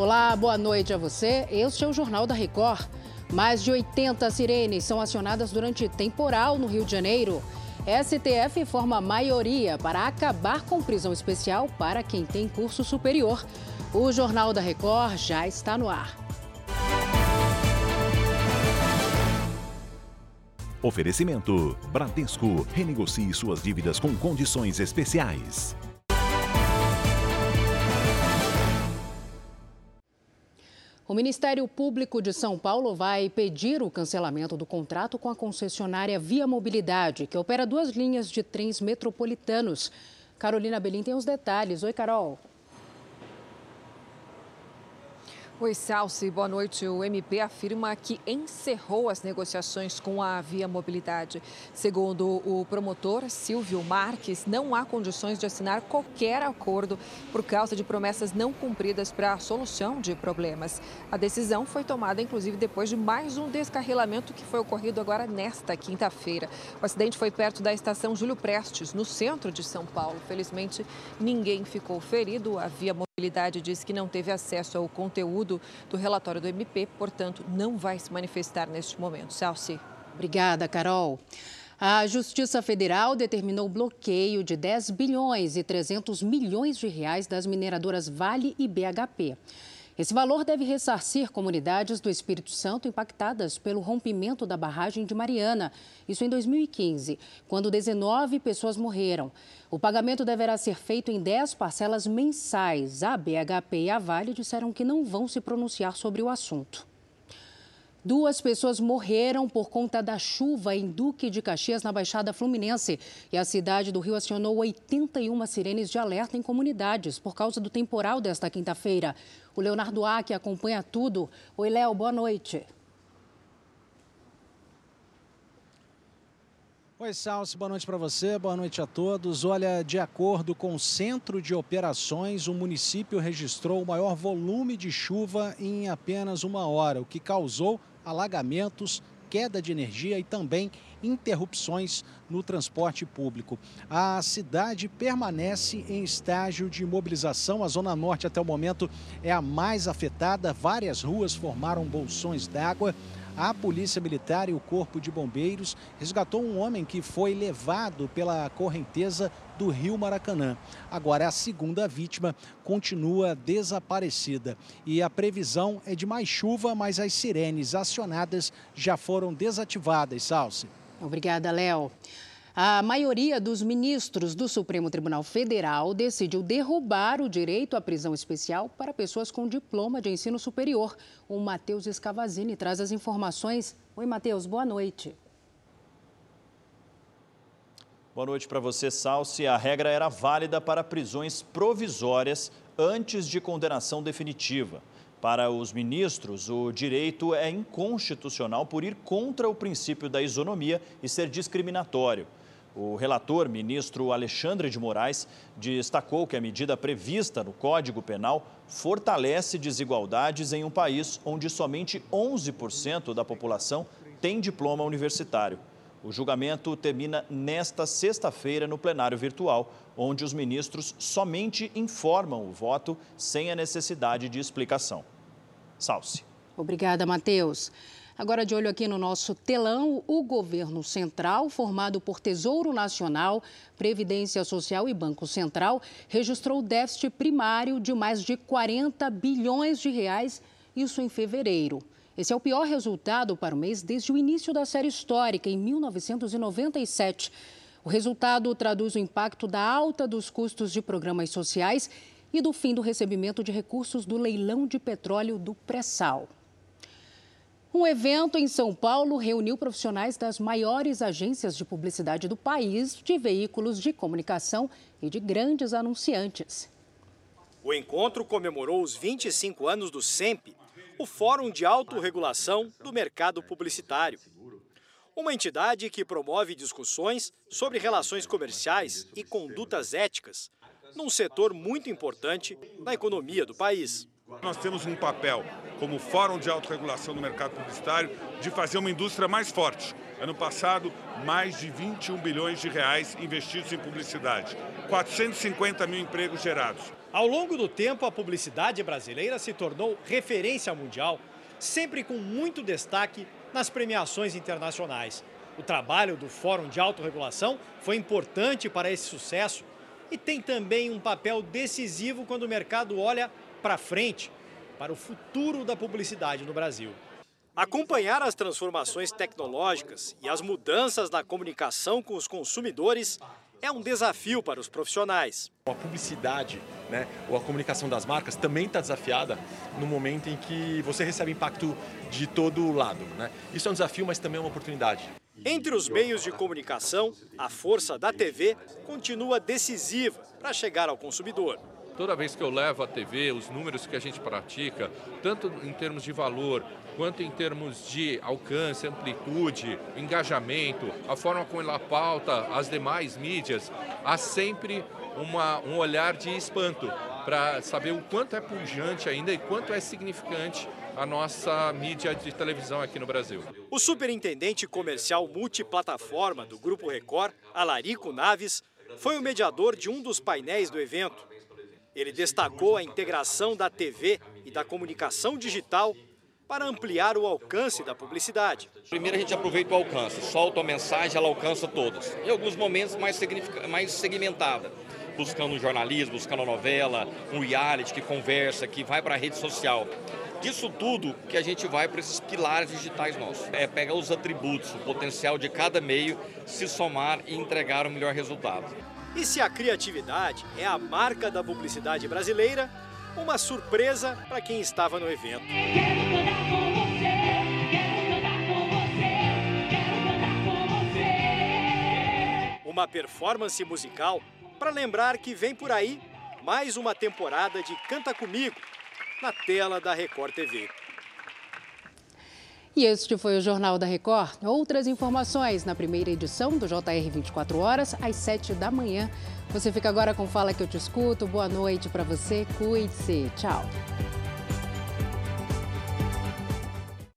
Olá, boa noite a você. Este é o Jornal da Record. Mais de 80 sirenes são acionadas durante temporal no Rio de Janeiro. STF forma maioria para acabar com prisão especial para quem tem curso superior. O Jornal da Record já está no ar. Oferecimento: Bradesco. Renegocie suas dívidas com condições especiais. O Ministério Público de São Paulo vai pedir o cancelamento do contrato com a concessionária Via Mobilidade, que opera duas linhas de trens metropolitanos. Carolina Belim tem os detalhes. Oi, Carol. Oi, Salsi, boa noite. O MP afirma que encerrou as negociações com a Via Mobilidade. Segundo o promotor Silvio Marques, não há condições de assinar qualquer acordo por causa de promessas não cumpridas para a solução de problemas. A decisão foi tomada, inclusive, depois de mais um descarrilamento que foi ocorrido agora nesta quinta-feira. O acidente foi perto da estação Júlio Prestes, no centro de São Paulo. Felizmente, ninguém ficou ferido. A Via Mobilidade diz que não teve acesso ao conteúdo do relatório do MP, portanto, não vai se manifestar neste momento. Salsi. Obrigada, Carol. A Justiça Federal determinou bloqueio de 10 bilhões e 300 milhões de reais das mineradoras Vale e BHP. Esse valor deve ressarcir comunidades do Espírito Santo impactadas pelo rompimento da barragem de Mariana, isso em 2015, quando 19 pessoas morreram. O pagamento deverá ser feito em 10 parcelas mensais. A BHP e a Vale disseram que não vão se pronunciar sobre o assunto. Duas pessoas morreram por conta da chuva em Duque de Caxias, na Baixada Fluminense. E a cidade do Rio acionou 81 sirenes de alerta em comunidades por causa do temporal desta quinta-feira. O Leonardo Aque acompanha tudo. Oi, Léo, boa noite. Oi, Salsi, boa noite para você, boa noite a todos. Olha, de acordo com o Centro de Operações, o município registrou o maior volume de chuva em apenas uma hora, o que causou alagamentos, queda de energia e também interrupções no transporte público. A cidade permanece em estágio de mobilização. A Zona Norte, até o momento, é a mais afetada. Várias ruas formaram bolsões d'água. A Polícia Militar e o Corpo de Bombeiros resgatou um homem que foi levado pela correnteza do Rio Maracanã. Agora, a segunda vítima continua desaparecida e a previsão é de mais chuva, mas as sirenes acionadas já foram desativadas. Salce. Obrigada, Léo. A maioria dos ministros do Supremo Tribunal Federal decidiu derrubar o direito à prisão especial para pessoas com diploma de ensino superior. O Matheus Escavazini traz as informações. Oi, Matheus, boa noite. Boa noite para você, Salsi. A regra era válida para prisões provisórias antes de condenação definitiva. Para os ministros, o direito é inconstitucional por ir contra o princípio da isonomia e ser discriminatório. O relator, ministro Alexandre de Moraes, destacou que a medida prevista no Código Penal fortalece desigualdades em um país onde somente 11% da população tem diploma universitário. O julgamento termina nesta sexta-feira no plenário virtual, onde os ministros somente informam o voto sem a necessidade de explicação. Salce. Obrigada, Matheus. Agora, de olho aqui no nosso telão, o governo central, formado por Tesouro Nacional, Previdência Social e Banco Central, registrou déficit primário de mais de 40 bilhões de reais, isso em fevereiro. Esse é o pior resultado para o mês desde o início da série histórica, em 1997. O resultado traduz o impacto da alta dos custos de programas sociais e do fim do recebimento de recursos do leilão de petróleo do pré-sal. Um evento em São Paulo reuniu profissionais das maiores agências de publicidade do país, de veículos de comunicação e de grandes anunciantes. O encontro comemorou os 25 anos do SEMP, o Fórum de Autorregulação do Mercado Publicitário. Uma entidade que promove discussões sobre relações comerciais e condutas éticas num setor muito importante na economia do país. Nós temos um papel, como Fórum de Autorregulação do Mercado Publicitário, de fazer uma indústria mais forte. Ano passado, mais de 21 bilhões de reais investidos em publicidade, 450 mil empregos gerados. Ao longo do tempo, a publicidade brasileira se tornou referência mundial, sempre com muito destaque nas premiações internacionais. O trabalho do Fórum de Autorregulação foi importante para esse sucesso e tem também um papel decisivo quando o mercado olha para frente, para o futuro da publicidade no Brasil. Acompanhar as transformações tecnológicas e as mudanças na comunicação com os consumidores é um desafio para os profissionais. A publicidade, né, ou a comunicação das marcas também está desafiada no momento em que você recebe impacto de todo lado. Né? Isso é um desafio, mas também é uma oportunidade. Entre os meios de comunicação, a força da TV continua decisiva para chegar ao consumidor. Toda vez que eu levo a TV, os números que a gente pratica, tanto em termos de valor quanto em termos de alcance, amplitude, engajamento, a forma como ela pauta as demais mídias, há sempre uma, um olhar de espanto para saber o quanto é pujante ainda e quanto é significante a nossa mídia de televisão aqui no Brasil. O superintendente comercial multiplataforma do Grupo Record, Alarico Naves, foi o mediador de um dos painéis do evento. Ele destacou a integração da TV e da comunicação digital para ampliar o alcance da publicidade. Primeiro a gente aproveita o alcance, solta a mensagem, ela alcança todos. Em alguns momentos mais, mais segmentada, buscando um jornalismo, buscando uma novela, um reality que conversa, que vai para a rede social. Disso tudo que a gente vai para esses pilares digitais nossos. É pegar os atributos, o potencial de cada meio, se somar e entregar o melhor resultado. E se a criatividade é a marca da publicidade brasileira, uma surpresa para quem estava no evento. Uma performance musical para lembrar que vem por aí mais uma temporada de Canta Comigo na tela da Record TV. E este foi o Jornal da Record. Outras informações na primeira edição do JR 24 horas, às 7 da manhã. Você fica agora com Fala que eu te escuto. Boa noite para você. Cuide-se. Tchau.